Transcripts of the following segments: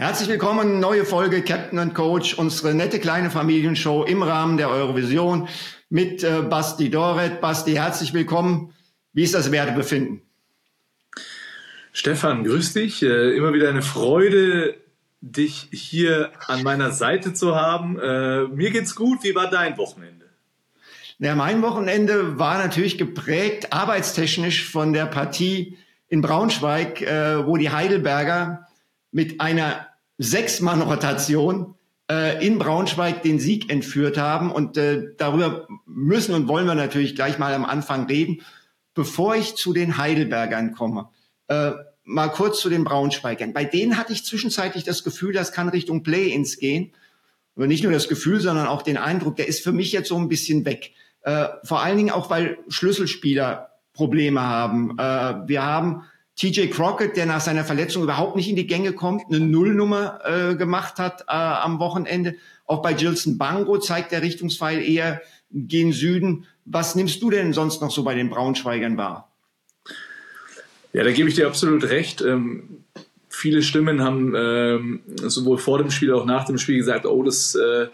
Herzlich willkommen, neue Folge Captain and Coach, unsere nette kleine Familienshow im Rahmen der Eurovision mit äh, Basti Doret. Basti, herzlich willkommen. Wie ist das Wertebefinden? Stefan, grüß dich. Äh, immer wieder eine Freude, dich hier an meiner Seite zu haben. Äh, mir geht's gut. Wie war dein Wochenende? Ja, mein Wochenende war natürlich geprägt arbeitstechnisch von der Partie in Braunschweig, äh, wo die Heidelberger mit einer Sechs-Mann-Rotation äh, in Braunschweig den Sieg entführt haben. Und äh, darüber müssen und wollen wir natürlich gleich mal am Anfang reden. Bevor ich zu den Heidelbergern komme, äh, mal kurz zu den Braunschweigern. Bei denen hatte ich zwischenzeitlich das Gefühl, das kann Richtung Play-ins gehen. Aber nicht nur das Gefühl, sondern auch den Eindruck, der ist für mich jetzt so ein bisschen weg. Äh, vor allen Dingen auch, weil Schlüsselspieler Probleme haben. Äh, wir haben TJ Crockett, der nach seiner Verletzung überhaupt nicht in die Gänge kommt, eine Nullnummer äh, gemacht hat äh, am Wochenende. Auch bei Gilson Bango zeigt der Richtungspfeil eher gen Süden. Was nimmst du denn sonst noch so bei den Braunschweigern wahr? Ja, da gebe ich dir absolut recht. Ähm, viele Stimmen haben ähm, sowohl vor dem Spiel als auch nach dem Spiel gesagt, oh, das, äh,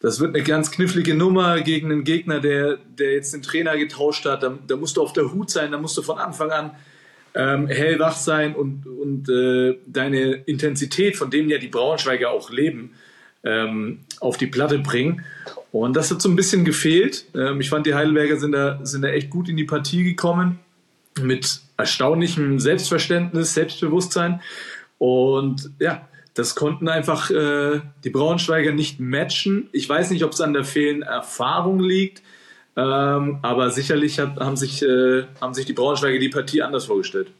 das wird eine ganz knifflige Nummer gegen einen Gegner, der, der jetzt den Trainer getauscht hat. Da, da musst du auf der Hut sein, da musst du von Anfang an ähm, hellwach sein und, und äh, deine Intensität, von dem ja die Braunschweiger auch leben, ähm, auf die Platte bringen. Und das hat so ein bisschen gefehlt. Ähm, ich fand, die Heidelberger sind da, sind da echt gut in die Partie gekommen, mit erstaunlichem Selbstverständnis, Selbstbewusstsein. Und ja, das konnten einfach äh, die Braunschweiger nicht matchen. Ich weiß nicht, ob es an der fehlenden Erfahrung liegt. Ähm, aber sicherlich hat, haben, sich, äh, haben sich die Braunschweiger die Partie anders vorgestellt.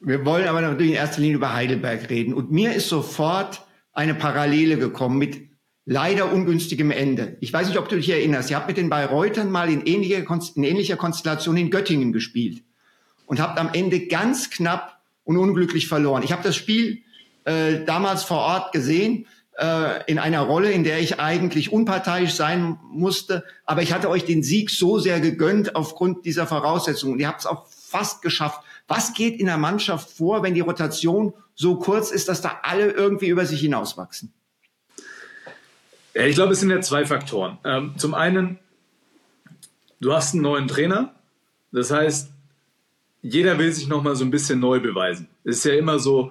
Wir wollen aber natürlich in erster Linie über Heidelberg reden. Und mir ist sofort eine Parallele gekommen mit leider ungünstigem Ende. Ich weiß nicht, ob du dich erinnerst. Ihr habt mit den Bayreutern mal in ähnlicher, in ähnlicher Konstellation in Göttingen gespielt und habt am Ende ganz knapp und unglücklich verloren. Ich habe das Spiel äh, damals vor Ort gesehen in einer Rolle, in der ich eigentlich unparteiisch sein musste. Aber ich hatte euch den Sieg so sehr gegönnt aufgrund dieser Voraussetzungen. Und ihr habt es auch fast geschafft. Was geht in der Mannschaft vor, wenn die Rotation so kurz ist, dass da alle irgendwie über sich hinauswachsen? Ja, ich glaube, es sind ja zwei Faktoren. Ähm, zum einen, du hast einen neuen Trainer. Das heißt, jeder will sich nochmal so ein bisschen neu beweisen. Es ist ja immer so,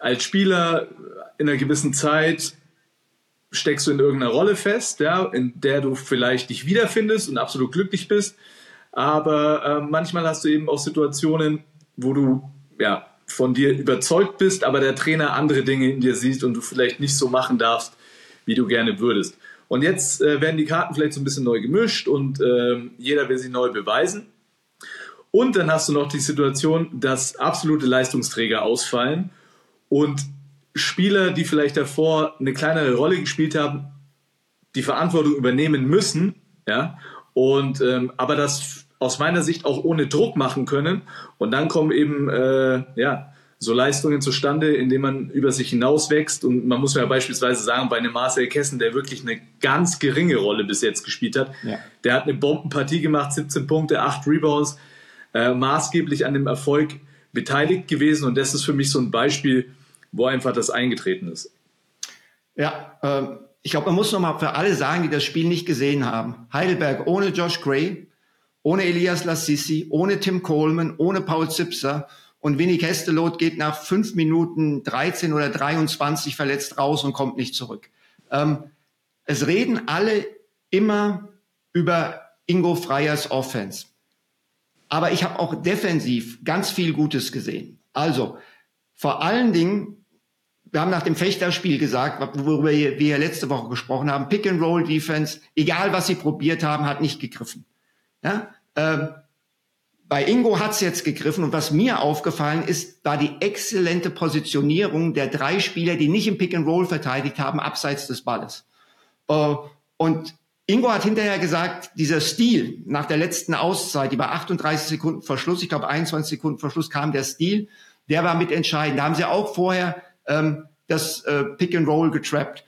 als Spieler in einer gewissen Zeit steckst du in irgendeiner Rolle fest, ja, in der du vielleicht dich wiederfindest und absolut glücklich bist. Aber äh, manchmal hast du eben auch Situationen, wo du ja, von dir überzeugt bist, aber der Trainer andere Dinge in dir sieht und du vielleicht nicht so machen darfst, wie du gerne würdest. Und jetzt äh, werden die Karten vielleicht so ein bisschen neu gemischt und äh, jeder will sich neu beweisen. Und dann hast du noch die Situation, dass absolute Leistungsträger ausfallen und Spieler, die vielleicht davor eine kleinere Rolle gespielt haben, die Verantwortung übernehmen müssen, ja, und ähm, aber das aus meiner Sicht auch ohne Druck machen können. Und dann kommen eben äh, ja so Leistungen zustande, indem man über sich hinauswächst. Und man muss ja beispielsweise sagen, bei einem Marcel Kessen, der wirklich eine ganz geringe Rolle bis jetzt gespielt hat, ja. der hat eine Bombenpartie gemacht, 17 Punkte, 8 Rebounds, äh, maßgeblich an dem Erfolg beteiligt gewesen. Und das ist für mich so ein Beispiel, wo einfach das eingetreten ist. Ja, ähm, ich glaube, man muss nochmal für alle sagen, die das Spiel nicht gesehen haben. Heidelberg ohne Josh Gray, ohne Elias Lassisi, ohne Tim Coleman, ohne Paul Zipser und Winnie Kestelot geht nach fünf Minuten 13 oder 23 verletzt raus und kommt nicht zurück. Ähm, es reden alle immer über Ingo Freyers Offense. Aber ich habe auch defensiv ganz viel Gutes gesehen. Also vor allen Dingen wir haben nach dem Fechterspiel gesagt, worüber wir letzte Woche gesprochen haben, Pick and Roll Defense, egal was sie probiert haben, hat nicht gegriffen. Ja? Ähm, bei Ingo hat's jetzt gegriffen und was mir aufgefallen ist, war die exzellente Positionierung der drei Spieler, die nicht im Pick and Roll verteidigt haben, abseits des Balles. Äh, und Ingo hat hinterher gesagt, dieser Stil nach der letzten Auszeit, die bei 38 Sekunden Verschluss, ich glaube 21 Sekunden Verschluss kam der Stil, der war mitentscheidend. Da haben sie auch vorher ähm, das äh, Pick and Roll getrappt.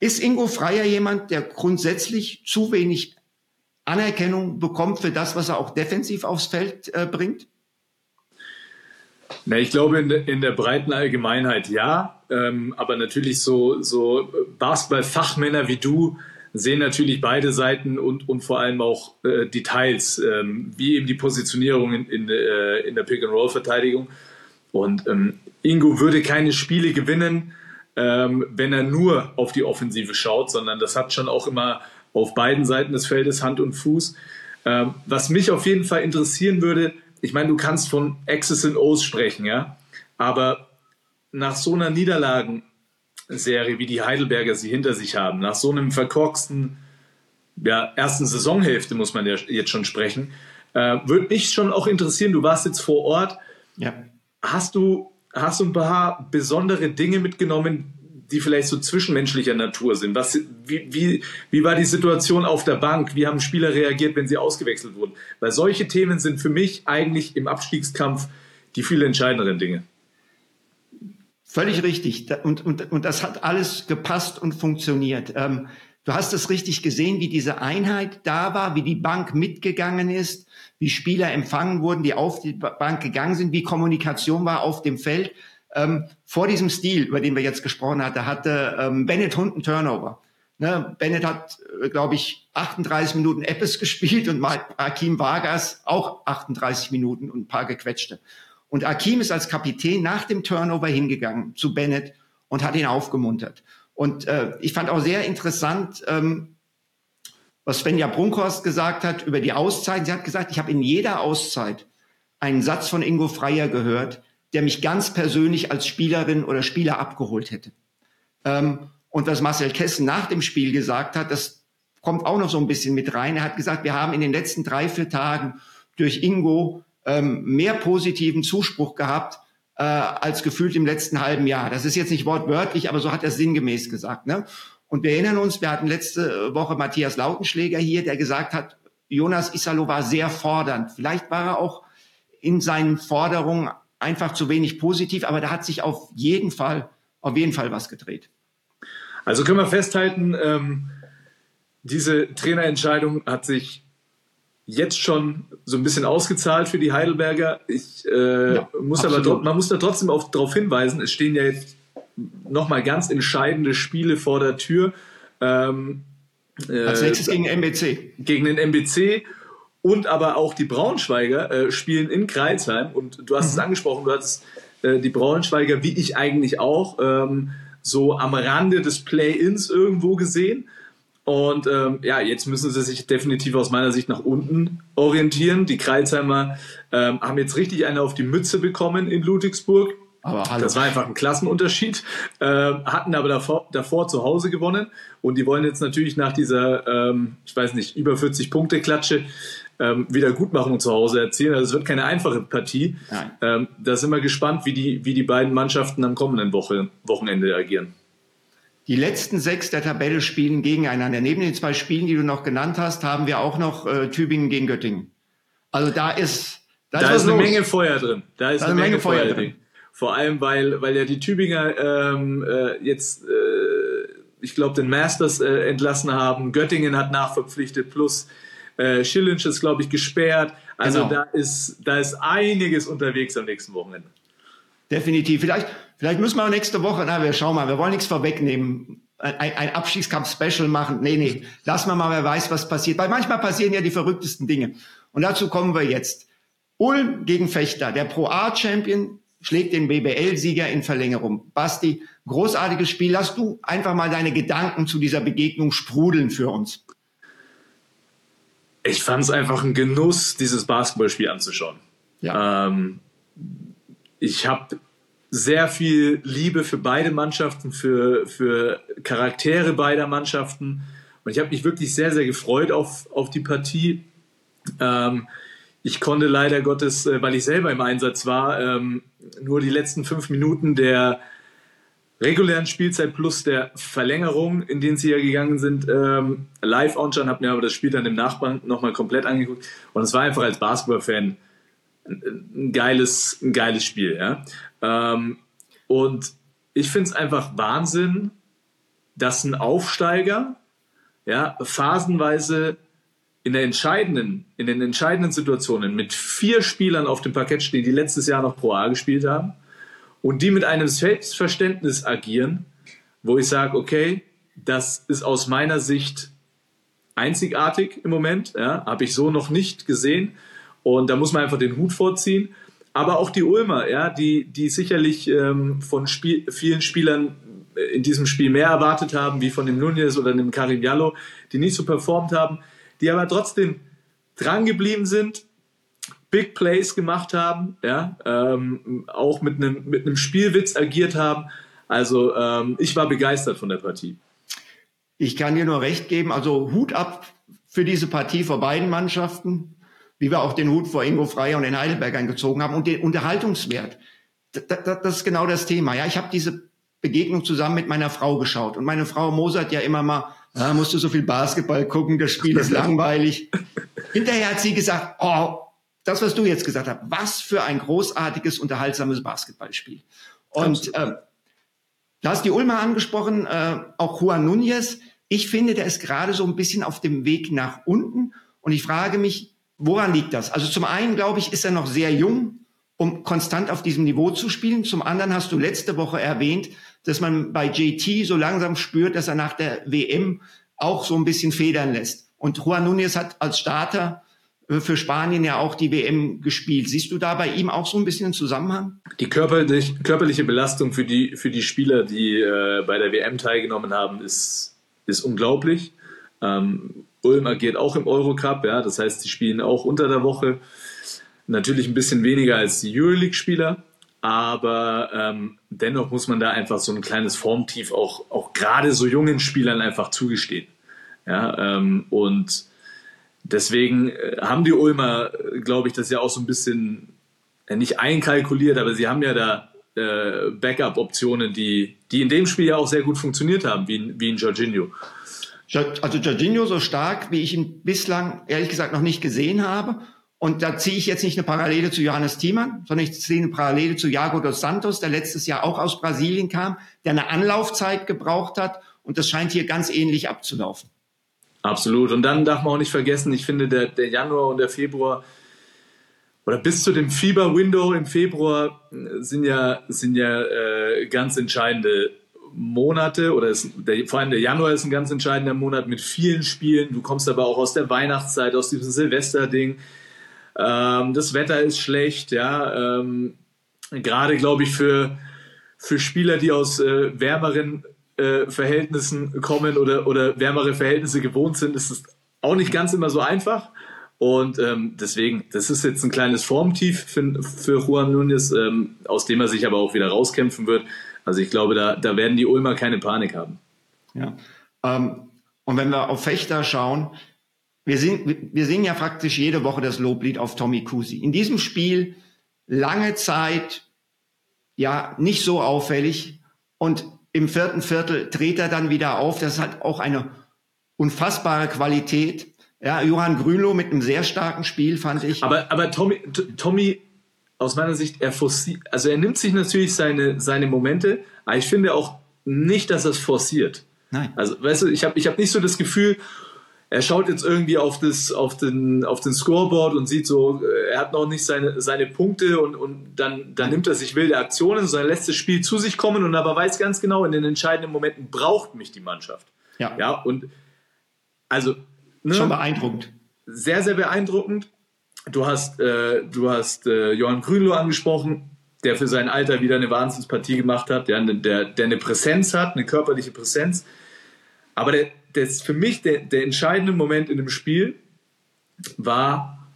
Ist Ingo Freier jemand, der grundsätzlich zu wenig Anerkennung bekommt für das, was er auch defensiv aufs Feld äh, bringt? Na, ich glaube in, in der breiten Allgemeinheit ja, ähm, aber natürlich so, so Basketball-Fachmänner wie du sehen natürlich beide Seiten und, und vor allem auch äh, Details, ähm, wie eben die Positionierung in, in, äh, in der Pick-and-Roll-Verteidigung. Und ähm, Ingo würde keine Spiele gewinnen, ähm, wenn er nur auf die Offensive schaut, sondern das hat schon auch immer auf beiden Seiten des Feldes Hand und Fuß. Ähm, was mich auf jeden Fall interessieren würde, ich meine, du kannst von X's und O's sprechen, ja, aber nach so einer Niederlagenserie, wie die Heidelberger sie hinter sich haben, nach so einem verkorksten ja, ersten Saisonhälfte, muss man ja jetzt schon sprechen, äh, würde mich schon auch interessieren, du warst jetzt vor Ort, ja. hast du hast du ein paar besondere Dinge mitgenommen, die vielleicht so zwischenmenschlicher Natur sind? Was, wie, wie, wie war die Situation auf der Bank? Wie haben Spieler reagiert, wenn sie ausgewechselt wurden? Weil solche Themen sind für mich eigentlich im Abstiegskampf die viel entscheidenderen Dinge. Völlig richtig. Und, und, und das hat alles gepasst und funktioniert. Ähm, du hast es richtig gesehen, wie diese Einheit da war, wie die Bank mitgegangen ist wie Spieler empfangen wurden, die auf die Bank gegangen sind, wie Kommunikation war auf dem Feld. Ähm, vor diesem Stil, über den wir jetzt gesprochen hatten, hatte ähm, Bennett Hunden Turnover. Ne, Bennett hat, äh, glaube ich, 38 Minuten Eppes gespielt und Akim Vargas auch 38 Minuten und ein paar gequetschte. Und Akim ist als Kapitän nach dem Turnover hingegangen zu Bennett und hat ihn aufgemuntert. Und äh, ich fand auch sehr interessant, ähm, was Svenja Brunkhorst gesagt hat über die Auszeit. Sie hat gesagt, ich habe in jeder Auszeit einen Satz von Ingo Freier gehört, der mich ganz persönlich als Spielerin oder Spieler abgeholt hätte. Ähm, und was Marcel Kessen nach dem Spiel gesagt hat, das kommt auch noch so ein bisschen mit rein. Er hat gesagt, wir haben in den letzten drei, vier Tagen durch Ingo ähm, mehr positiven Zuspruch gehabt äh, als gefühlt im letzten halben Jahr. Das ist jetzt nicht wortwörtlich, aber so hat er sinngemäß gesagt. Ne? Und wir erinnern uns, wir hatten letzte Woche Matthias Lautenschläger hier, der gesagt hat, Jonas Isalo war sehr fordernd. Vielleicht war er auch in seinen Forderungen einfach zu wenig positiv, aber da hat sich auf jeden Fall, auf jeden Fall was gedreht. Also können wir festhalten, ähm, diese Trainerentscheidung hat sich jetzt schon so ein bisschen ausgezahlt für die Heidelberger. Ich äh, ja, muss aber man muss da trotzdem darauf hinweisen, es stehen ja jetzt nochmal ganz entscheidende Spiele vor der Tür. Ähm, äh, Als nächstes gegen MBC. Gegen den MBC und aber auch die Braunschweiger äh, spielen in Kreisheim und du hast mhm. es angesprochen, du hattest äh, die Braunschweiger, wie ich eigentlich auch, ähm, so am Rande des Play-Ins irgendwo gesehen. Und ähm, ja, jetzt müssen sie sich definitiv aus meiner Sicht nach unten orientieren. Die Kreisheimer ähm, haben jetzt richtig eine auf die Mütze bekommen in Ludwigsburg. Aber hallo. Das war einfach ein Klassenunterschied. Äh, hatten aber davor, davor zu Hause gewonnen und die wollen jetzt natürlich nach dieser, ähm, ich weiß nicht, über 40 Punkte Klatsche ähm, Wiedergutmachung zu Hause erzielen. Also es wird keine einfache Partie. Ähm, da sind wir gespannt, wie die, wie die beiden Mannschaften am kommenden Woche, Wochenende agieren. Die letzten sechs der Tabelle spielen gegeneinander. Neben den zwei Spielen, die du noch genannt hast, haben wir auch noch äh, Tübingen gegen Göttingen. Also da ist da, da ist, ist eine Menge Feuer drin. Da ist da eine, Menge, Menge Feuer drin. drin. Vor allem, weil, weil ja die Tübinger ähm, äh, jetzt, äh, ich glaube, den Masters äh, entlassen haben. Göttingen hat nachverpflichtet, plus äh, Schillinch ist, glaube ich, gesperrt. Also genau. da, ist, da ist einiges unterwegs am nächsten Wochenende. Definitiv. Vielleicht, vielleicht müssen wir nächste Woche, na, wir schauen mal, wir wollen nichts vorwegnehmen. Ein, ein Abstiegskampf-Special machen. Nee, nee, lassen wir mal, wer weiß, was passiert. Weil manchmal passieren ja die verrücktesten Dinge. Und dazu kommen wir jetzt. Ulm gegen Fechter, der Pro A-Champion, schlägt den BBL-Sieger in Verlängerung. Basti, großartiges Spiel. Lass du einfach mal deine Gedanken zu dieser Begegnung sprudeln für uns. Ich fand es einfach ein Genuss, dieses Basketballspiel anzuschauen. Ja. Ähm, ich habe sehr viel Liebe für beide Mannschaften, für, für Charaktere beider Mannschaften. Und ich habe mich wirklich sehr, sehr gefreut auf, auf die Partie. Ähm, ich konnte leider Gottes, äh, weil ich selber im Einsatz war, ähm, nur die letzten fünf Minuten der regulären Spielzeit plus der Verlängerung, in denen sie ja gegangen sind, ähm, live anschauen, habe mir aber das Spiel dann im Nachbarn nochmal komplett angeguckt und es war einfach als Basketball-Fan ein geiles, ein geiles Spiel. Ja? Ähm, und ich finde es einfach Wahnsinn, dass ein Aufsteiger ja, phasenweise in der entscheidenden, in den entscheidenden Situationen mit vier Spielern auf dem Parkett stehen, die letztes Jahr noch Pro A gespielt haben und die mit einem Selbstverständnis agieren, wo ich sage, okay, das ist aus meiner Sicht einzigartig im Moment, ja, habe ich so noch nicht gesehen und da muss man einfach den Hut vorziehen. Aber auch die Ulmer, ja, die, die sicherlich ähm, von Spiel, vielen Spielern in diesem Spiel mehr erwartet haben, wie von dem Nunez oder dem Karim Jallo, die nicht so performt haben, die aber trotzdem dran geblieben sind, Big Plays gemacht haben, ja, ähm, auch mit einem mit einem Spielwitz agiert haben. Also ähm, ich war begeistert von der Partie. Ich kann dir nur recht geben. Also Hut ab für diese Partie vor beiden Mannschaften, wie wir auch den Hut vor Ingo Freier und den Heidelberg eingezogen haben und den Unterhaltungswert. Das ist genau das Thema. Ja, ich habe diese Begegnung zusammen mit meiner Frau geschaut. Und meine Frau mosert ja immer mal, ah, musst du so viel Basketball gucken, das Spiel ist langweilig. Hinterher hat sie gesagt, oh, das, was du jetzt gesagt hast, was für ein großartiges, unterhaltsames Basketballspiel. Und äh, da hast die Ulmer angesprochen, äh, auch Juan Núñez. Ich finde, der ist gerade so ein bisschen auf dem Weg nach unten. Und ich frage mich, woran liegt das? Also zum einen, glaube ich, ist er noch sehr jung, um konstant auf diesem Niveau zu spielen. Zum anderen hast du letzte Woche erwähnt, dass man bei JT so langsam spürt, dass er nach der WM auch so ein bisschen federn lässt. Und Juan Núñez hat als Starter äh, für Spanien ja auch die WM gespielt. Siehst du da bei ihm auch so ein bisschen einen Zusammenhang? Die körperlich, körperliche Belastung für die, für die Spieler, die äh, bei der WM teilgenommen haben, ist, ist unglaublich. Ähm, Ulm agiert auch im Eurocup, ja, das heißt, die spielen auch unter der Woche. Natürlich ein bisschen weniger als die Euroleague-Spieler, aber ähm, dennoch muss man da einfach so ein kleines Formtief auch, auch gerade so jungen Spielern einfach zugestehen. Ja, ähm, und deswegen äh, haben die Ulmer, äh, glaube ich, das ja auch so ein bisschen äh, nicht einkalkuliert, aber sie haben ja da äh, Backup-Optionen, die, die in dem Spiel ja auch sehr gut funktioniert haben, wie, wie in Jorginho. Also Jorginho so stark, wie ich ihn bislang ehrlich gesagt noch nicht gesehen habe. Und da ziehe ich jetzt nicht eine Parallele zu Johannes Thiemann, sondern ich ziehe eine Parallele zu Jago dos Santos, der letztes Jahr auch aus Brasilien kam, der eine Anlaufzeit gebraucht hat. Und das scheint hier ganz ähnlich abzulaufen. Absolut. Und dann darf man auch nicht vergessen, ich finde, der, der Januar und der Februar oder bis zu dem Fieber-Window im Februar sind ja, sind ja äh, ganz entscheidende Monate oder ist, der, vor allem der Januar ist ein ganz entscheidender Monat mit vielen Spielen. Du kommst aber auch aus der Weihnachtszeit, aus diesem Silvester-Ding. Ähm, das Wetter ist schlecht, ja. Ähm, Gerade, glaube ich, für, für Spieler, die aus äh, wärmeren äh, Verhältnissen kommen oder, oder wärmere Verhältnisse gewohnt sind, ist es auch nicht ganz immer so einfach. Und ähm, deswegen, das ist jetzt ein kleines Formtief für, für Juan Núñez, ähm, aus dem er sich aber auch wieder rauskämpfen wird. Also ich glaube, da, da werden die Ulmer keine Panik haben. Ja. Ähm, und wenn wir auf Fechter schauen, wir, singen, wir singen ja praktisch jede Woche das Loblied auf Tommy Kusi. In diesem Spiel lange Zeit ja nicht so auffällig und im vierten Viertel dreht er dann wieder auf. Das hat auch eine unfassbare Qualität. Ja, Johann Grünloh mit einem sehr starken Spiel fand ich. Aber, aber Tommy, Tommy, aus meiner Sicht, er forciert, also er nimmt sich natürlich seine, seine Momente, aber ich finde auch nicht, dass er es forciert. Nein. Also, weißt du, ich habe ich hab nicht so das Gefühl, er schaut jetzt irgendwie auf, das, auf, den, auf den Scoreboard und sieht so, äh, er hat noch nicht seine, seine Punkte und, und dann, dann nimmt er sich wilde Aktionen, sondern lässt das Spiel zu sich kommen und aber weiß ganz genau, in den entscheidenden Momenten braucht mich die Mannschaft. Ja. Ja, und also. Ne, Schon beeindruckend. Sehr, sehr beeindruckend. Du hast, äh, du hast äh, Johann Grünloh angesprochen, der für sein Alter wieder eine Wahnsinnspartie gemacht hat, der, der, der eine Präsenz hat, eine körperliche Präsenz. Aber der, das für mich der, der entscheidende Moment in dem Spiel war,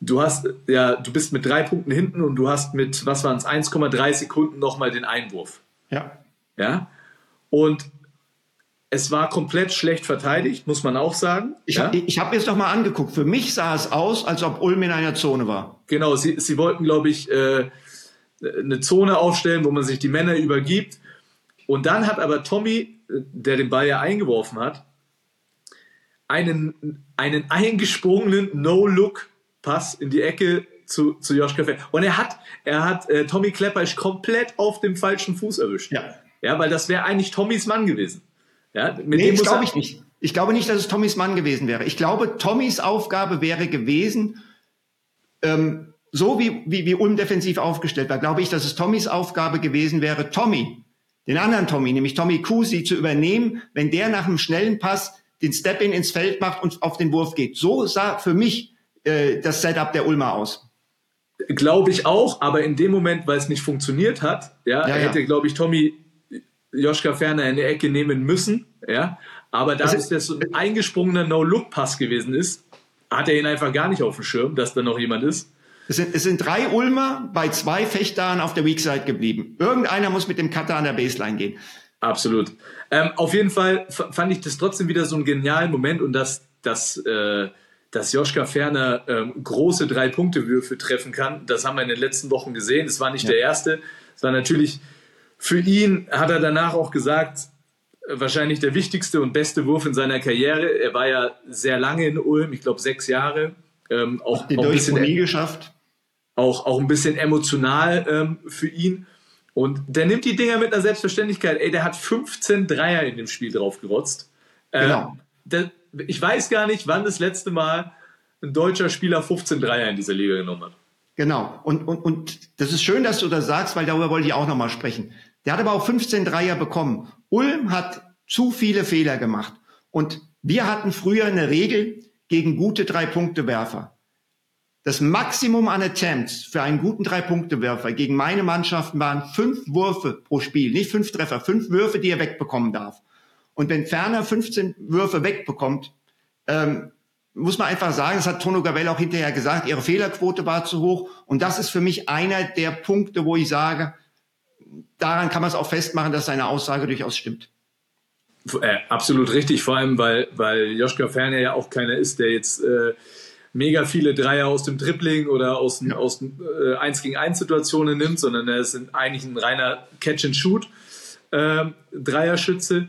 du hast, ja, du bist mit drei Punkten hinten und du hast mit, was waren es, 1,3 Sekunden nochmal den Einwurf. Ja. Ja. Und es war komplett schlecht verteidigt, muss man auch sagen. Ich ja? habe hab es doch mal angeguckt. Für mich sah es aus, als ob Ulm in einer Zone war. Genau, sie, sie wollten, glaube ich, äh, eine Zone aufstellen, wo man sich die Männer übergibt. Und dann hat aber Tommy der den Ball ja eingeworfen hat, einen, einen eingesprungenen No-Look-Pass in die Ecke zu, zu Joschka Fett. Und er hat, er hat äh, Tommy Klepper komplett auf dem falschen Fuß erwischt. Ja. Ja, weil das wäre eigentlich Tommys Mann gewesen. Ja, mit nee, dem glaube ich nicht. Ich glaube nicht, dass es Tommys Mann gewesen wäre. Ich glaube, Tommys Aufgabe wäre gewesen, ähm, so wie, wie, wie Ulm defensiv aufgestellt war, glaube ich, dass es Tommys Aufgabe gewesen wäre, Tommy, den anderen Tommy, nämlich Tommy Kusi, zu übernehmen, wenn der nach einem schnellen Pass den Step-In ins Feld macht und auf den Wurf geht. So sah für mich äh, das Setup der Ulmer aus. Glaube ich auch, aber in dem Moment, weil es nicht funktioniert hat, ja, ja, ja. hätte, glaube ich, Tommy Joschka Ferner in die Ecke nehmen müssen, ja. Aber da es das so ein eingesprungener No-Look-Pass gewesen ist, hat er ihn einfach gar nicht auf dem Schirm, dass da noch jemand ist. Es sind, es sind drei Ulmer bei zwei Fechtern auf der Weakside geblieben. Irgendeiner muss mit dem Cutter an der Baseline gehen. Absolut. Ähm, auf jeden Fall fand ich das trotzdem wieder so einen genialen Moment und dass, dass, äh, dass Joschka Ferner ähm, große Drei-Punkte-Würfe treffen kann, das haben wir in den letzten Wochen gesehen. Es war nicht ja. der erste. Es war natürlich für ihn, hat er danach auch gesagt, wahrscheinlich der wichtigste und beste Wurf in seiner Karriere. Er war ja sehr lange in Ulm, ich glaube sechs Jahre. Ähm, auch, die auch ein bisschen nie geschafft. Auch, auch ein bisschen emotional ähm, für ihn. Und der nimmt die Dinger mit einer Selbstverständlichkeit. Ey, der hat 15 Dreier in dem Spiel draufgerotzt. Äh, genau. Der, ich weiß gar nicht, wann das letzte Mal ein deutscher Spieler 15 Dreier in dieser Liga genommen hat. Genau. Und, und, und das ist schön, dass du das sagst, weil darüber wollte ich auch nochmal sprechen. Der hat aber auch 15 Dreier bekommen. Ulm hat zu viele Fehler gemacht. Und wir hatten früher eine Regel gegen gute Drei-Punkte-Werfer. Das Maximum an Attempts für einen guten Drei-Punkte-Werfer gegen meine Mannschaften waren fünf Würfe pro Spiel, nicht fünf Treffer, fünf Würfe, die er wegbekommen darf. Und wenn Ferner 15 Würfe wegbekommt, ähm, muss man einfach sagen, das hat Tono Gabell auch hinterher gesagt, ihre Fehlerquote war zu hoch. Und das ist für mich einer der Punkte, wo ich sage, daran kann man es auch festmachen, dass seine Aussage durchaus stimmt. Äh, absolut richtig, vor allem, weil, weil Joschka Ferner ja auch keiner ist, der jetzt äh, mega viele Dreier aus dem Tripling oder aus, ja. aus äh, 1 gegen 1 Situationen nimmt, sondern er ist eigentlich ein reiner Catch-and-Shoot äh, Dreierschütze.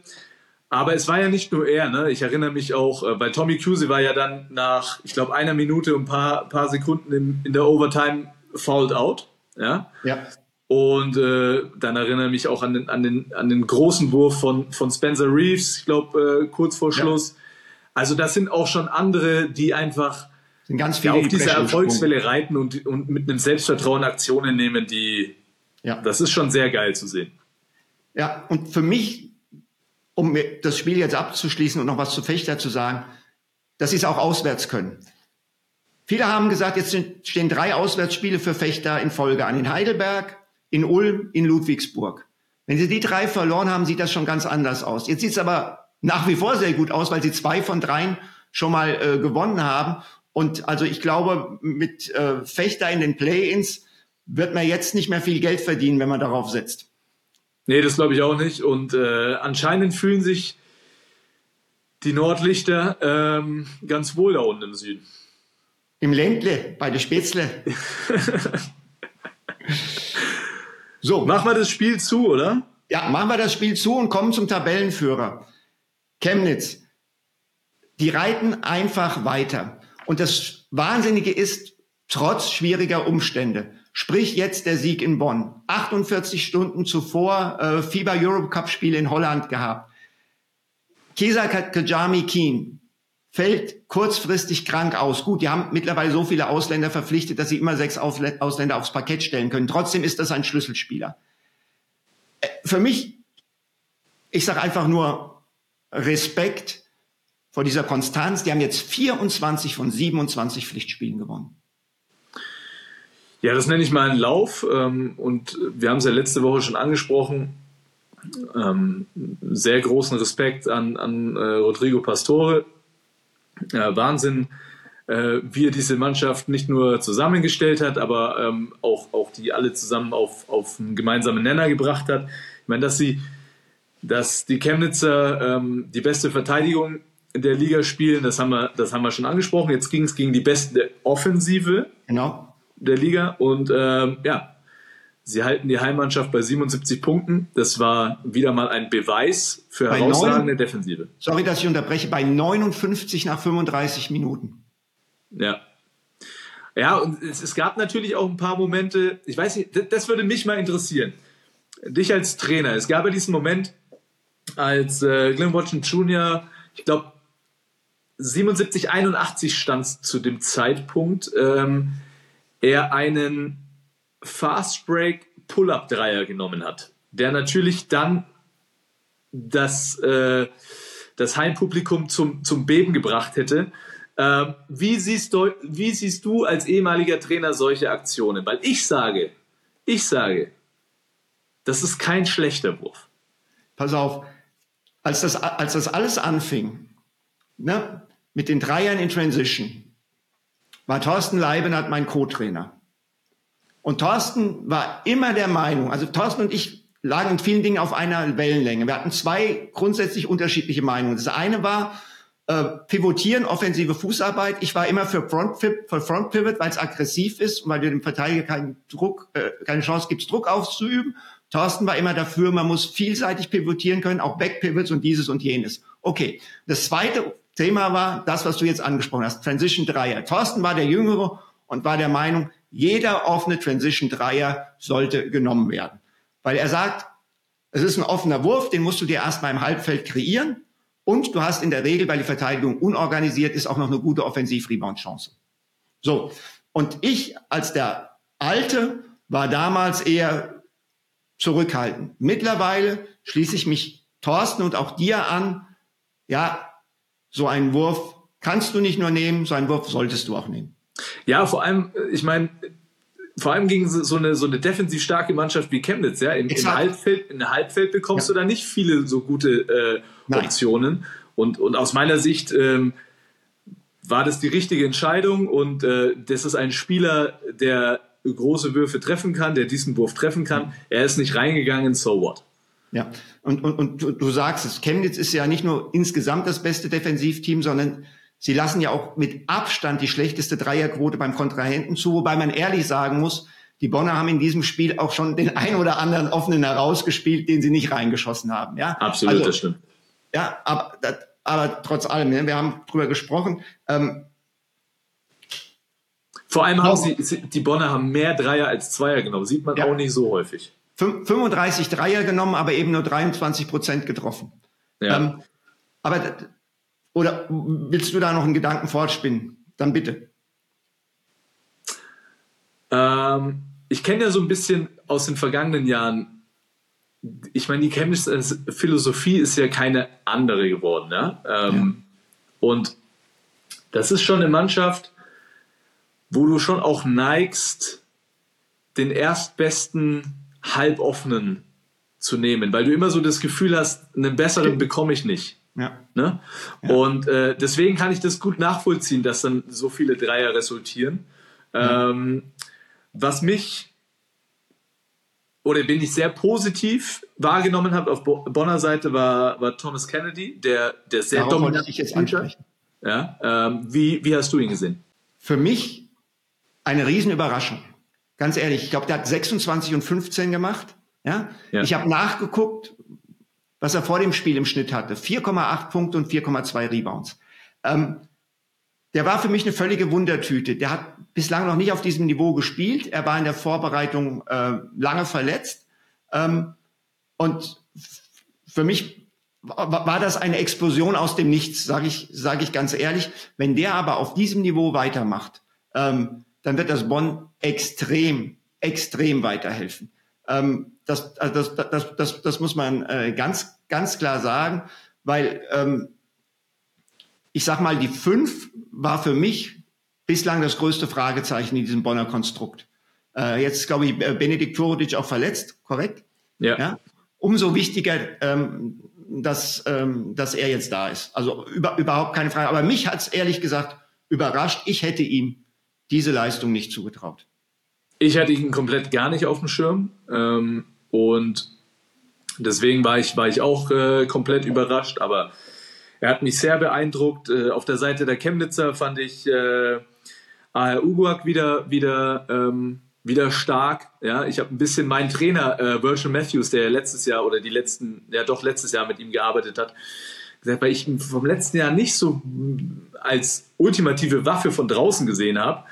Aber es war ja nicht nur er, ne? Ich erinnere mich auch, äh, weil Tommy Cusey war ja dann nach, ich glaube, einer Minute und ein paar, paar Sekunden in, in der Overtime fouled out. Ja. ja. Und äh, dann erinnere ich mich auch an den, an den, an den großen Wurf von, von Spencer Reeves, ich glaube, äh, kurz vor Schluss. Ja. Also das sind auch schon andere, die einfach sind ganz viele auf dieser Erfolgswelle reiten und, und mit einem Selbstvertrauen Aktionen nehmen, die ja. das ist schon sehr geil zu sehen. Ja, und für mich, um das Spiel jetzt abzuschließen und noch was zu Fechter zu sagen, dass sie es auch auswärts können. Viele haben gesagt, jetzt stehen drei Auswärtsspiele für Fechter in Folge an. In Heidelberg, in Ulm, in Ludwigsburg. Wenn sie die drei verloren haben, sieht das schon ganz anders aus. Jetzt sieht es aber nach wie vor sehr gut aus, weil sie zwei von dreien schon mal äh, gewonnen haben. Und also ich glaube, mit äh, Fechter in den Play-ins wird man jetzt nicht mehr viel Geld verdienen, wenn man darauf setzt. Nee, das glaube ich auch nicht. Und äh, anscheinend fühlen sich die Nordlichter ähm, ganz wohl da unten im Süden. Im Ländle, bei der Spätzle. So. Machen wir das Spiel zu, oder? Ja, machen wir das Spiel zu und kommen zum Tabellenführer. Chemnitz. Die reiten einfach weiter. Und das Wahnsinnige ist, trotz schwieriger Umstände, sprich jetzt der Sieg in Bonn, 48 Stunden zuvor äh, FIBA Europe Cup Spiel in Holland gehabt. Kesa Kajami Keen fällt kurzfristig krank aus. Gut, die haben mittlerweile so viele Ausländer verpflichtet, dass sie immer sechs Ausländer aufs Parkett stellen können. Trotzdem ist das ein Schlüsselspieler. Äh, für mich, ich sage einfach nur Respekt vor dieser Konstanz. Die haben jetzt 24 von 27 Pflichtspielen gewonnen. Ja, das nenne ich mal einen Lauf. Ähm, und wir haben es ja letzte Woche schon angesprochen. Ähm, sehr großen Respekt an, an äh, Rodrigo Pastore, äh, Wahnsinn, äh, wie er diese Mannschaft nicht nur zusammengestellt hat, aber ähm, auch, auch die alle zusammen auf, auf einen gemeinsamen Nenner gebracht hat. Ich meine, dass sie, dass die Chemnitzer ähm, die beste Verteidigung in der Liga spielen, das haben wir, das haben wir schon angesprochen. Jetzt ging es gegen die beste Offensive genau. der Liga und ähm, ja, Sie halten die Heimmannschaft bei 77 Punkten. Das war wieder mal ein Beweis für bei herausragende 9, Defensive. Sorry, dass ich unterbreche. Bei 59 nach 35 Minuten. Ja. Ja, und es, es gab natürlich auch ein paar Momente. Ich weiß nicht, das, das würde mich mal interessieren. Dich als Trainer. Es gab ja diesen Moment, als äh, Glenn Watson Jr., ich glaube, 77, 81 stand zu dem Zeitpunkt, ähm, er einen Fast Break Pull-Up Dreier genommen hat, der natürlich dann das, äh, das Heimpublikum zum, zum Beben gebracht hätte. Ähm, wie, siehst du, wie siehst du als ehemaliger Trainer solche Aktionen? Weil ich sage, ich sage, das ist kein schlechter Wurf. Pass auf, als das, als das alles anfing, ne, mit den Dreiern in Transition, war Thorsten Leibenhardt mein Co-Trainer. Und Thorsten war immer der Meinung, also Thorsten und ich lagen in vielen Dingen auf einer Wellenlänge. Wir hatten zwei grundsätzlich unterschiedliche Meinungen. Das eine war, äh, pivotieren, offensive Fußarbeit. Ich war immer für Front, für Front Pivot, weil es aggressiv ist und weil du dem Verteidiger keinen Druck, äh, keine Chance gibst, Druck auszuüben. Thorsten war immer dafür, man muss vielseitig pivotieren können, auch Backpivots und dieses und jenes. Okay. Das zweite Thema war das, was du jetzt angesprochen hast, Transition Dreier. Thorsten war der Jüngere und war der Meinung, jeder offene Transition Dreier sollte genommen werden. Weil er sagt, es ist ein offener Wurf, den musst du dir erstmal im Halbfeld kreieren. Und du hast in der Regel, weil die Verteidigung unorganisiert ist, auch noch eine gute Offensiv-Rebound-Chance. So. Und ich als der Alte war damals eher zurückhaltend. Mittlerweile schließe ich mich Thorsten und auch dir an. Ja, so einen Wurf kannst du nicht nur nehmen, so einen Wurf solltest du auch nehmen. Ja, vor allem, ich meine, vor allem gegen so eine, so eine defensiv starke Mannschaft wie Chemnitz, ja, im, im Halbfeld, in Halbfeld bekommst ja. du da nicht viele so gute äh, Optionen. Und, und aus meiner Sicht ähm, war das die richtige Entscheidung und äh, das ist ein Spieler, der große Würfe treffen kann, der diesen Wurf treffen kann. Er ist nicht reingegangen, so what? Ja, und, und, und du, du sagst es, Chemnitz ist ja nicht nur insgesamt das beste Defensivteam, sondern sie lassen ja auch mit Abstand die schlechteste Dreierquote beim Kontrahenten zu, wobei man ehrlich sagen muss, die Bonner haben in diesem Spiel auch schon den ein oder anderen offenen herausgespielt, den sie nicht reingeschossen haben. Ja, absolut, also, das stimmt. Ja, aber, aber trotz allem, ne, wir haben drüber gesprochen. Ähm, Vor allem haben sie, die Bonner haben mehr Dreier als Zweier genommen. Sieht man ja. auch nicht so häufig. 35 Dreier genommen, aber eben nur 23 Prozent getroffen. Ja. Ähm, aber, oder willst du da noch einen Gedanken fortspinnen? Dann bitte. Ähm, ich kenne ja so ein bisschen aus den vergangenen Jahren, ich meine, die Chemnitz-Philosophie ist ja keine andere geworden. Ja? Ähm, ja. Und das ist schon eine Mannschaft, wo du schon auch neigst, den erstbesten halboffenen zu nehmen, weil du immer so das Gefühl hast, einen besseren bekomme ich nicht. Ja. Ne? ja. Und äh, deswegen kann ich das gut nachvollziehen, dass dann so viele Dreier resultieren. Ja. Ähm, was mich oder bin ich sehr positiv wahrgenommen habe auf Bonner Seite war, war Thomas Kennedy, der, der sehr Darauf dominant ich jetzt ansprechen. Ja, ähm, wie, wie hast du ihn gesehen? Für mich eine Riesenüberraschung. Ganz ehrlich, ich glaube, der hat 26 und 15 gemacht. Ja? ja. Ich habe nachgeguckt, was er vor dem Spiel im Schnitt hatte. 4,8 Punkte und 4,2 Rebounds. Ähm, der war für mich eine völlige Wundertüte. Der hat bislang noch nicht auf diesem Niveau gespielt. Er war in der Vorbereitung äh, lange verletzt. Ähm, und für mich war das eine Explosion aus dem Nichts, sage ich, sag ich ganz ehrlich. Wenn der aber auf diesem Niveau weitermacht, ähm, dann wird das Bonn extrem, extrem weiterhelfen. Ähm, das, also das, das, das, das muss man äh, ganz, ganz klar sagen, weil ähm, ich sag mal, die fünf war für mich bislang das größte Fragezeichen in diesem Bonner Konstrukt. Äh, jetzt glaube ich, Benedikt Furodic auch verletzt, korrekt? Ja. ja? Umso wichtiger, ähm, dass, ähm, dass er jetzt da ist. Also über, überhaupt keine Frage. Aber mich hat's ehrlich gesagt überrascht. Ich hätte ihm diese Leistung nicht zugetraut. Ich hatte ihn komplett gar nicht auf dem Schirm ähm, und deswegen war ich, war ich auch äh, komplett überrascht, aber er hat mich sehr beeindruckt. Äh, auf der Seite der Chemnitzer fand ich äh, AR Uguak wieder, wieder, ähm, wieder stark. Ja, ich habe ein bisschen meinen Trainer, äh, Virgil Matthews, der letztes Jahr oder die letzten, ja doch letztes Jahr mit ihm gearbeitet hat, gesagt, weil ich ihn vom letzten Jahr nicht so als ultimative Waffe von draußen gesehen habe.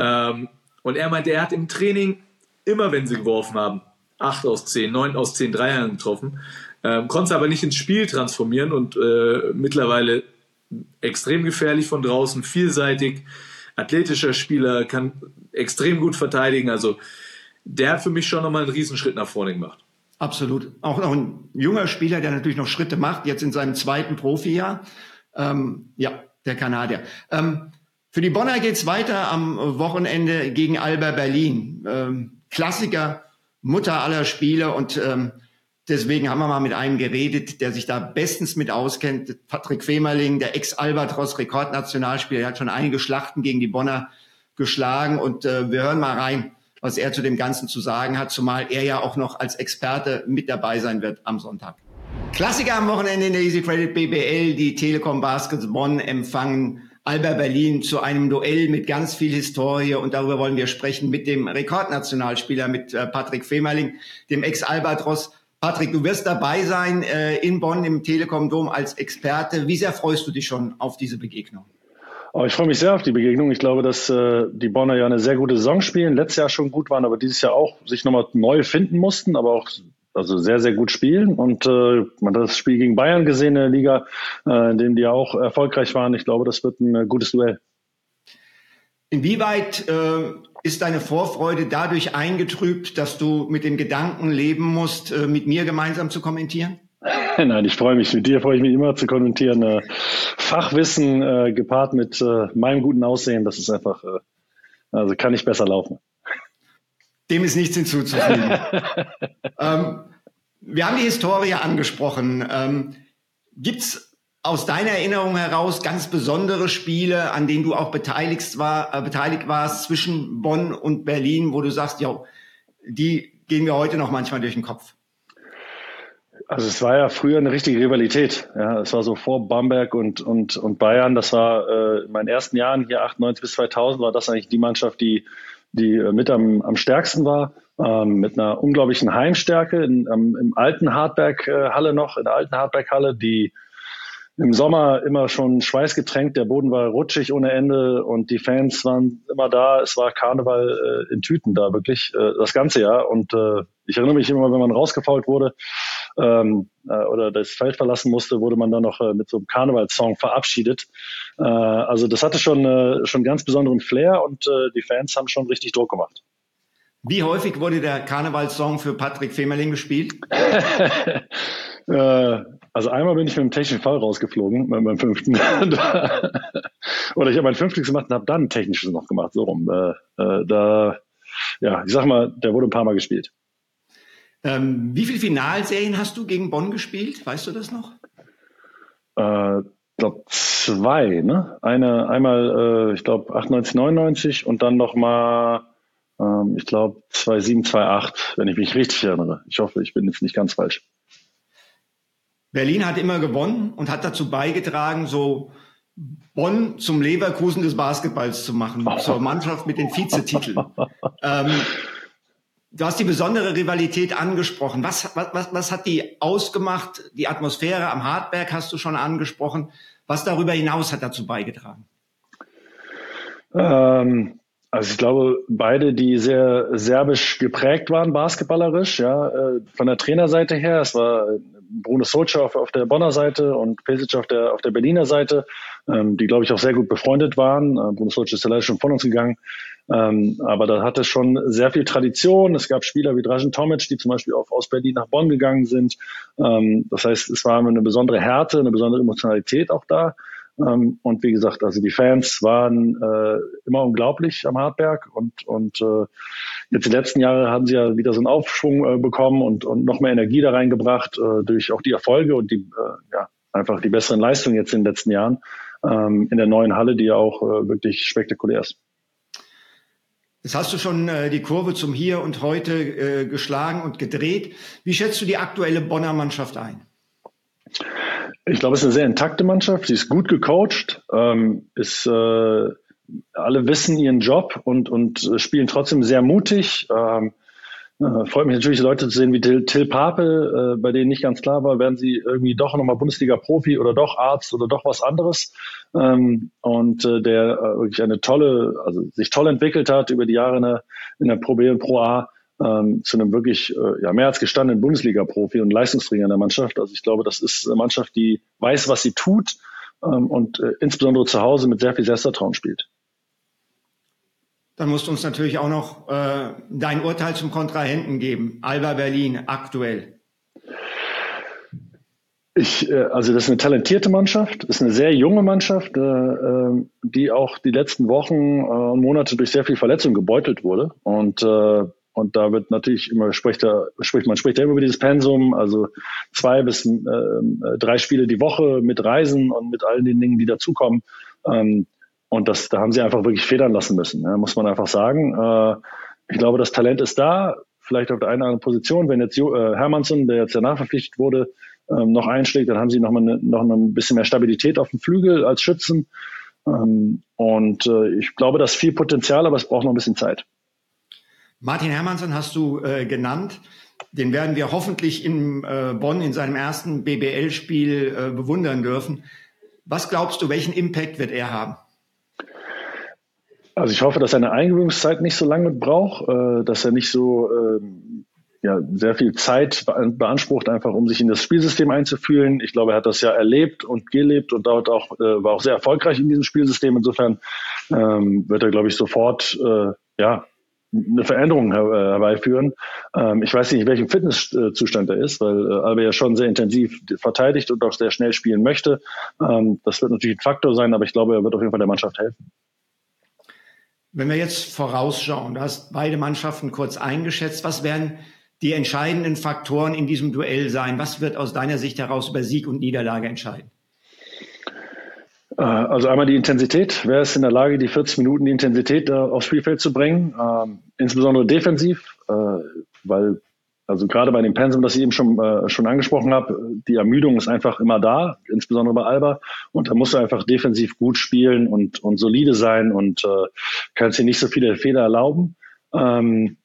Ähm, und er meinte, er hat im Training immer, wenn sie geworfen haben, 8 aus 10, 9 aus 10 Dreiern getroffen, ähm, konnte es aber nicht ins Spiel transformieren und äh, mittlerweile extrem gefährlich von draußen, vielseitig, athletischer Spieler, kann extrem gut verteidigen. Also der hat für mich schon nochmal einen Riesenschritt nach vorne gemacht. Absolut. Auch noch ein junger Spieler, der natürlich noch Schritte macht, jetzt in seinem zweiten Profijahr. Ähm, ja, der Kanadier. Ähm, für die Bonner geht's weiter am Wochenende gegen Alba Berlin. Ähm, Klassiker, Mutter aller Spiele und ähm, deswegen haben wir mal mit einem geredet, der sich da bestens mit auskennt. Patrick Femerling, der Ex-Albatros-Rekordnationalspieler, der hat schon einige Schlachten gegen die Bonner geschlagen und äh, wir hören mal rein, was er zu dem Ganzen zu sagen hat, zumal er ja auch noch als Experte mit dabei sein wird am Sonntag. Klassiker am Wochenende in der Easy Credit BBL. Die Telekom Baskets Bonn empfangen Alba Berlin zu einem Duell mit ganz viel Historie und darüber wollen wir sprechen mit dem Rekordnationalspieler, mit äh, Patrick Femerling, dem Ex-Albatros. Patrick, du wirst dabei sein äh, in Bonn im Telekom Dom als Experte. Wie sehr freust du dich schon auf diese Begegnung? Oh, ich freue mich sehr auf die Begegnung. Ich glaube, dass äh, die Bonner ja eine sehr gute Saison spielen, letztes Jahr schon gut waren, aber dieses Jahr auch sich nochmal neu finden mussten, aber auch also sehr, sehr gut spielen. Und äh, man hat das Spiel gegen Bayern gesehen in der Liga, äh, in dem die auch erfolgreich waren. Ich glaube, das wird ein äh, gutes Duell. Inwieweit äh, ist deine Vorfreude dadurch eingetrübt, dass du mit dem Gedanken leben musst, äh, mit mir gemeinsam zu kommentieren? Nein, ich freue mich. Mit dir freue ich mich immer zu kommentieren. Äh, Fachwissen äh, gepaart mit äh, meinem guten Aussehen, das ist einfach, äh, also kann nicht besser laufen. Dem ist nichts hinzuzufügen. ähm, wir haben die Historie angesprochen. Ähm, Gibt es aus deiner Erinnerung heraus ganz besondere Spiele, an denen du auch beteiligt, war, äh, beteiligt warst zwischen Bonn und Berlin, wo du sagst, ja, die gehen wir heute noch manchmal durch den Kopf? Also es war ja früher eine richtige Rivalität. Ja, es war so vor Bamberg und, und, und Bayern. Das war äh, in meinen ersten Jahren hier 98 bis 2000 war das eigentlich die Mannschaft, die, die äh, mit am, am stärksten war. Ähm, mit einer unglaublichen Heimstärke in, ähm, im alten Hartberg-Halle noch, in der alten Hartberg-Halle, die im Sommer immer schon schweißgetränkt, der Boden war rutschig ohne Ende und die Fans waren immer da. Es war Karneval äh, in Tüten da, wirklich, äh, das ganze Jahr. Und äh, ich erinnere mich immer, wenn man rausgefault wurde ähm, äh, oder das Feld verlassen musste, wurde man dann noch äh, mit so einem Karnevalssong verabschiedet. Äh, also das hatte schon, äh, schon ganz besonderen Flair und äh, die Fans haben schon richtig Druck gemacht. Wie häufig wurde der Karnevalssong für Patrick Femerling gespielt? äh, also einmal bin ich mit einem technischen Fall rausgeflogen, mit meinem fünften. Oder ich habe mein fünftes gemacht und habe dann ein technisches noch gemacht, so rum. Äh, äh, da, ja, ich sag mal, der wurde ein paar Mal gespielt. Ähm, wie viele Finalserien hast du gegen Bonn gespielt? Weißt du das noch? Äh, ich glaube zwei, ne? Eine, einmal, äh, ich glaube 98, 99 und dann noch mal, ähm, ich glaube 27, 28, wenn ich mich richtig erinnere. Ich hoffe, ich bin jetzt nicht ganz falsch. Berlin hat immer gewonnen und hat dazu beigetragen, so Bonn zum Leverkusen des Basketballs zu machen, zur Mannschaft mit den Vizetiteln. ähm, du hast die besondere Rivalität angesprochen. Was, was, was hat die ausgemacht? Die Atmosphäre am Hartberg hast du schon angesprochen. Was darüber hinaus hat dazu beigetragen? Ähm, also ich glaube, beide, die sehr serbisch geprägt waren, basketballerisch, ja, äh, von der Trainerseite her. Es war Bruno Solskjaer auf, auf der Bonner Seite und Pesic auf der, auf der Berliner Seite, ähm, die, glaube ich, auch sehr gut befreundet waren. Äh, Bruno Solskjaer ist ja leider schon von uns gegangen. Ähm, aber da hatte schon sehr viel Tradition. Es gab Spieler wie Dražen Tomic, die zum Beispiel auch aus Berlin nach Bonn gegangen sind. Ähm, das heißt, es war eine besondere Härte, eine besondere Emotionalität auch da. Ähm, und wie gesagt, also die Fans waren äh, immer unglaublich am Hartberg und, und äh, jetzt die letzten Jahre haben sie ja wieder so einen Aufschwung äh, bekommen und, und noch mehr Energie da reingebracht äh, durch auch die Erfolge und die äh, ja einfach die besseren Leistungen jetzt in den letzten Jahren ähm, in der neuen Halle, die ja auch äh, wirklich spektakulär ist. Jetzt hast du schon äh, die Kurve zum Hier und Heute äh, geschlagen und gedreht. Wie schätzt du die aktuelle Bonner Mannschaft ein? Ich glaube, es ist eine sehr intakte Mannschaft. Sie ist gut gecoacht, ähm, ist, äh, alle wissen ihren Job und, und spielen trotzdem sehr mutig. Ähm, äh, freut mich natürlich, Leute zu sehen wie Till, Till Pape, äh, bei denen nicht ganz klar war, werden sie irgendwie doch nochmal Bundesliga-Profi oder doch Arzt oder doch was anderes. Ähm, und äh, der äh, wirklich eine tolle, also sich toll entwickelt hat über die Jahre in der, in der Pro B und Pro A ähm, zu einem wirklich äh, ja, mehr als gestandenen Bundesliga-Profi und Leistungsträger in der Mannschaft. Also ich glaube, das ist eine Mannschaft, die weiß, was sie tut, ähm, und äh, insbesondere zu Hause mit sehr viel Selbstvertrauen spielt. Dann musst du uns natürlich auch noch äh, dein Urteil zum Kontrahenten geben. Alba Berlin aktuell. Ich, äh, also das ist eine talentierte Mannschaft, ist eine sehr junge Mannschaft, äh, äh, die auch die letzten Wochen und Monate durch sehr viel Verletzung gebeutelt wurde. Und und da wird natürlich immer spricht da spricht man spricht ja immer über dieses Pensum, also zwei bis äh, drei Spiele die Woche mit Reisen und mit all den Dingen, die dazukommen. Ähm, und das, da haben sie einfach wirklich federn lassen müssen, ja, muss man einfach sagen. Äh, ich glaube, das Talent ist da, vielleicht auf der einen oder anderen Position. Wenn jetzt äh, Hermannsson, der jetzt danach verpflichtet wurde, ähm, noch einschlägt, dann haben sie noch, mal ne, noch ein bisschen mehr Stabilität auf dem Flügel als Schützen. Ähm, und äh, ich glaube, das ist viel Potenzial, aber es braucht noch ein bisschen Zeit. Martin Hermannsson hast du äh, genannt. Den werden wir hoffentlich in äh, Bonn in seinem ersten BBL-Spiel äh, bewundern dürfen. Was glaubst du, welchen Impact wird er haben? Also ich hoffe, dass seine Eingewöhnungszeit nicht so lange braucht, äh, dass er nicht so äh, ja, sehr viel Zeit beansprucht, einfach um sich in das Spielsystem einzufühlen. Ich glaube, er hat das ja erlebt und gelebt und dort auch, äh, war auch sehr erfolgreich in diesem Spielsystem. Insofern ähm, wird er, glaube ich, sofort äh, ja, eine Veränderung äh, herbeiführen. Ähm, ich weiß nicht, in welchem Fitnesszustand er ist, weil äh, Alba ja schon sehr intensiv verteidigt und auch sehr schnell spielen möchte. Ähm, das wird natürlich ein Faktor sein, aber ich glaube, er wird auf jeden Fall der Mannschaft helfen. Wenn wir jetzt vorausschauen, du hast beide Mannschaften kurz eingeschätzt, was werden die entscheidenden Faktoren in diesem Duell sein? Was wird aus deiner Sicht heraus über Sieg und Niederlage entscheiden? Äh, also einmal die Intensität. Wer ist in der Lage, die 40 Minuten die Intensität äh, aufs Spielfeld zu bringen? Ähm, insbesondere defensiv, äh, weil also gerade bei dem Pensum, das ich eben schon, äh, schon angesprochen habe, die Ermüdung ist einfach immer da, insbesondere bei Alba. Und da musst du einfach defensiv gut spielen und, und solide sein und äh, kannst dir nicht so viele Fehler erlauben. Ähm, äh,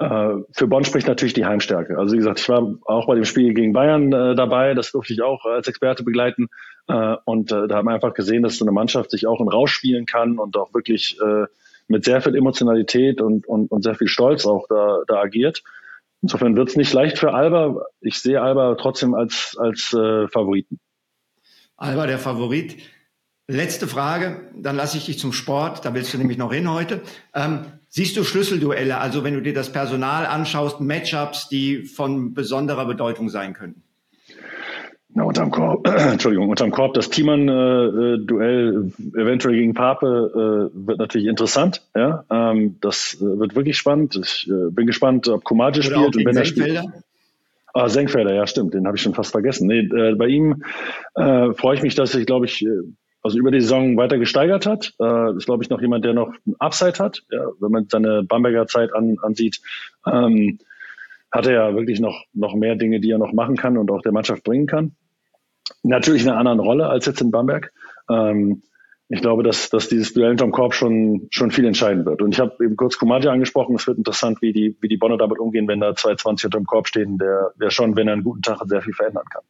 für Bonn spricht natürlich die Heimstärke. Also wie gesagt, ich war auch bei dem Spiel gegen Bayern äh, dabei, das durfte ich auch als Experte begleiten. Äh, und äh, da haben wir einfach gesehen, dass so eine Mannschaft sich auch in Rausch spielen kann und auch wirklich äh, mit sehr viel Emotionalität und, und, und sehr viel Stolz auch da, da agiert. Insofern wird es nicht leicht für Alba. Ich sehe Alba trotzdem als, als äh, Favoriten. Alba der Favorit. Letzte Frage, dann lasse ich dich zum Sport, da willst du nämlich noch hin heute. Ähm, siehst du Schlüsselduelle, also wenn du dir das Personal anschaust, Matchups, die von besonderer Bedeutung sein könnten? Na, unterm Korb, Entschuldigung, unterm Korb das Thiemann-Duell äh, eventuell gegen Pape äh, wird natürlich interessant. Ja, ähm, das äh, wird wirklich spannend. Ich äh, bin gespannt, ob Komaji spielt und wenn er spielt. Ah, Senkfelder, ja, stimmt, den habe ich schon fast vergessen. Nee, äh, bei ihm äh, freue ich mich, dass ich, glaube ich, äh, also über die Saison weiter gesteigert hat. Äh, ist, glaube ich, noch jemand, der noch Upside hat. Ja, wenn man seine Bamberger Zeit an, ansieht, ähm, hat er ja wirklich noch, noch mehr Dinge, die er noch machen kann und auch der Mannschaft bringen kann. Natürlich in einer anderen Rolle als jetzt in Bamberg. Ähm, ich glaube, dass, dass dieses Duell hinterm Korb schon, schon viel entscheiden wird. Und ich habe eben kurz Komadja angesprochen. Es wird interessant, wie die, wie die Bonner damit umgehen, wenn da 220 unterm Korb stehen, der, der schon, wenn er einen guten Tag hat, sehr viel verändern kann.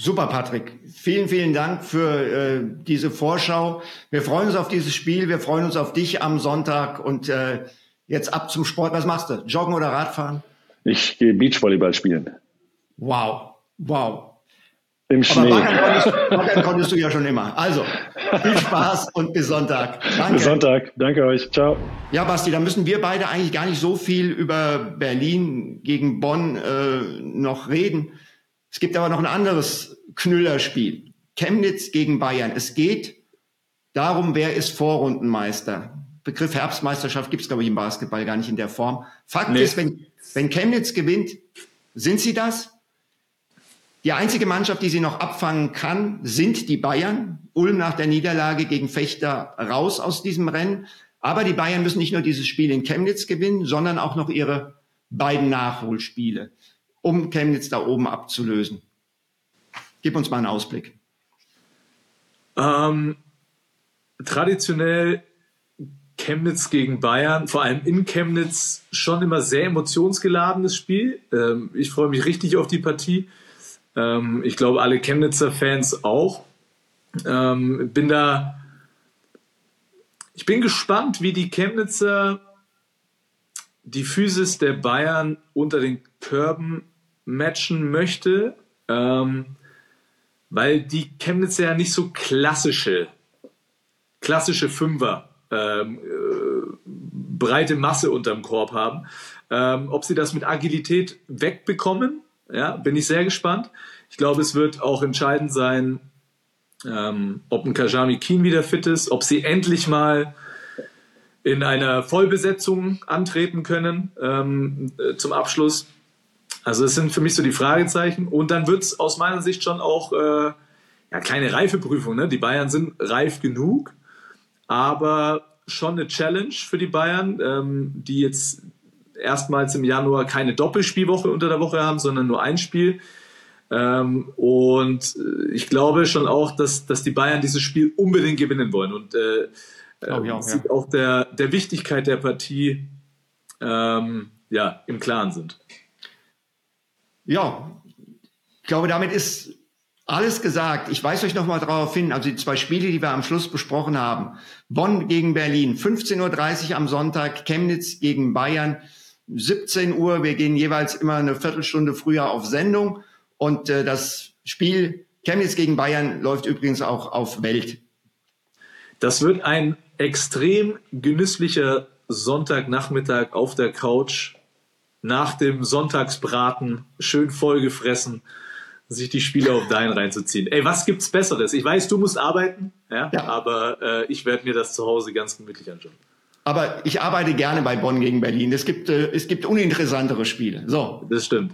Super, Patrick. Vielen, vielen Dank für äh, diese Vorschau. Wir freuen uns auf dieses Spiel. Wir freuen uns auf dich am Sonntag. Und äh, jetzt ab zum Sport. Was machst du? Joggen oder Radfahren? Ich gehe Beachvolleyball spielen. Wow, wow. Im Schnee. Aber konntest, baggern konntest du ja schon immer. Also, viel Spaß und bis Sonntag. Danke. Bis Sonntag. Danke euch. Ciao. Ja, Basti, da müssen wir beide eigentlich gar nicht so viel über Berlin gegen Bonn äh, noch reden. Es gibt aber noch ein anderes Knüllerspiel. Chemnitz gegen Bayern. Es geht darum, wer ist Vorrundenmeister. Begriff Herbstmeisterschaft gibt es, glaube ich, im Basketball gar nicht in der Form. Fakt nee. ist, wenn, wenn Chemnitz gewinnt, sind sie das? Die einzige Mannschaft, die sie noch abfangen kann, sind die Bayern. Ulm nach der Niederlage gegen Fechter raus aus diesem Rennen. Aber die Bayern müssen nicht nur dieses Spiel in Chemnitz gewinnen, sondern auch noch ihre beiden Nachholspiele, um Chemnitz da oben abzulösen. Gib uns mal einen Ausblick. Ähm, traditionell Chemnitz gegen Bayern, vor allem in Chemnitz, schon immer sehr emotionsgeladenes Spiel. Ähm, ich freue mich richtig auf die Partie. Ähm, ich glaube, alle Chemnitzer Fans auch. Ähm, bin da, ich bin gespannt, wie die Chemnitzer die Physis der Bayern unter den Körben matchen möchte. Ähm, weil die Chemnitz ja nicht so klassische, klassische Fünfer, ähm, äh, breite Masse unterm Korb haben. Ähm, ob sie das mit Agilität wegbekommen, ja, bin ich sehr gespannt. Ich glaube, es wird auch entscheidend sein, ähm, ob ein Kajami Keen wieder fit ist, ob sie endlich mal in einer Vollbesetzung antreten können ähm, äh, zum Abschluss. Also es sind für mich so die Fragezeichen. Und dann wird es aus meiner Sicht schon auch äh, ja, kleine Reifeprüfung. Ne? Die Bayern sind reif genug, aber schon eine Challenge für die Bayern, ähm, die jetzt erstmals im Januar keine Doppelspielwoche unter der Woche haben, sondern nur ein Spiel. Ähm, und äh, ich glaube schon auch, dass, dass die Bayern dieses Spiel unbedingt gewinnen wollen. Und äh, äh, auch, ja. auch der, der Wichtigkeit der Partie ähm, ja, im Klaren sind. Ja, ich glaube, damit ist alles gesagt. Ich weise euch noch mal darauf hin, also die zwei Spiele, die wir am Schluss besprochen haben. Bonn gegen Berlin, 15.30 Uhr am Sonntag, Chemnitz gegen Bayern, 17 Uhr. Wir gehen jeweils immer eine Viertelstunde früher auf Sendung. Und äh, das Spiel Chemnitz gegen Bayern läuft übrigens auch auf Welt. Das wird ein extrem genüsslicher Sonntagnachmittag auf der Couch nach dem Sonntagsbraten schön vollgefressen sich die Spiele auf deinen reinzuziehen. Ey, was gibt's Besseres? Ich weiß, du musst arbeiten, ja, ja. aber äh, ich werde mir das zu Hause ganz gemütlich anschauen. Aber ich arbeite gerne bei Bonn gegen Berlin. Es gibt, äh, es gibt uninteressantere Spiele. So. Das stimmt.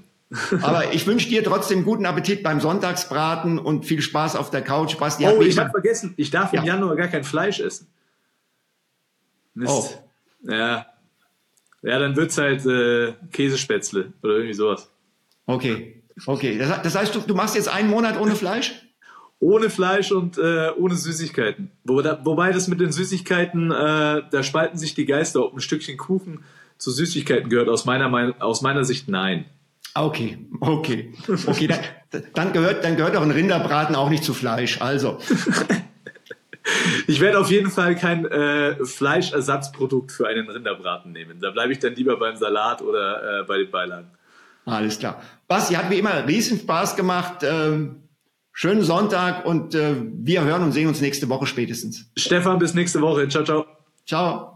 Aber ich wünsche dir trotzdem guten Appetit beim Sonntagsbraten und viel Spaß auf der Couch. Basti oh, ich habe vergessen, ich darf ja. im Januar gar kein Fleisch essen. Mist. Oh. Ja. Ja, dann wird's halt äh, Käsespätzle oder irgendwie sowas. Okay. Okay. Das, das heißt, du, du machst jetzt einen Monat ohne Fleisch? ohne Fleisch und äh, ohne Süßigkeiten. Wo, da, wobei das mit den Süßigkeiten, äh, da spalten sich die Geister, ob ein Stückchen Kuchen zu Süßigkeiten gehört. Aus meiner, aus meiner Sicht nein. Okay, okay, okay. Dann, dann, gehört, dann gehört auch ein Rinderbraten auch nicht zu Fleisch. Also. Ich werde auf jeden Fall kein äh, Fleischersatzprodukt für einen Rinderbraten nehmen. Da bleibe ich dann lieber beim Salat oder äh, bei den Beilagen. Alles klar. Basti, hat wie immer riesen Spaß gemacht. Ähm, schönen Sonntag und äh, wir hören und sehen uns nächste Woche spätestens. Stefan, bis nächste Woche. Ciao, ciao. Ciao.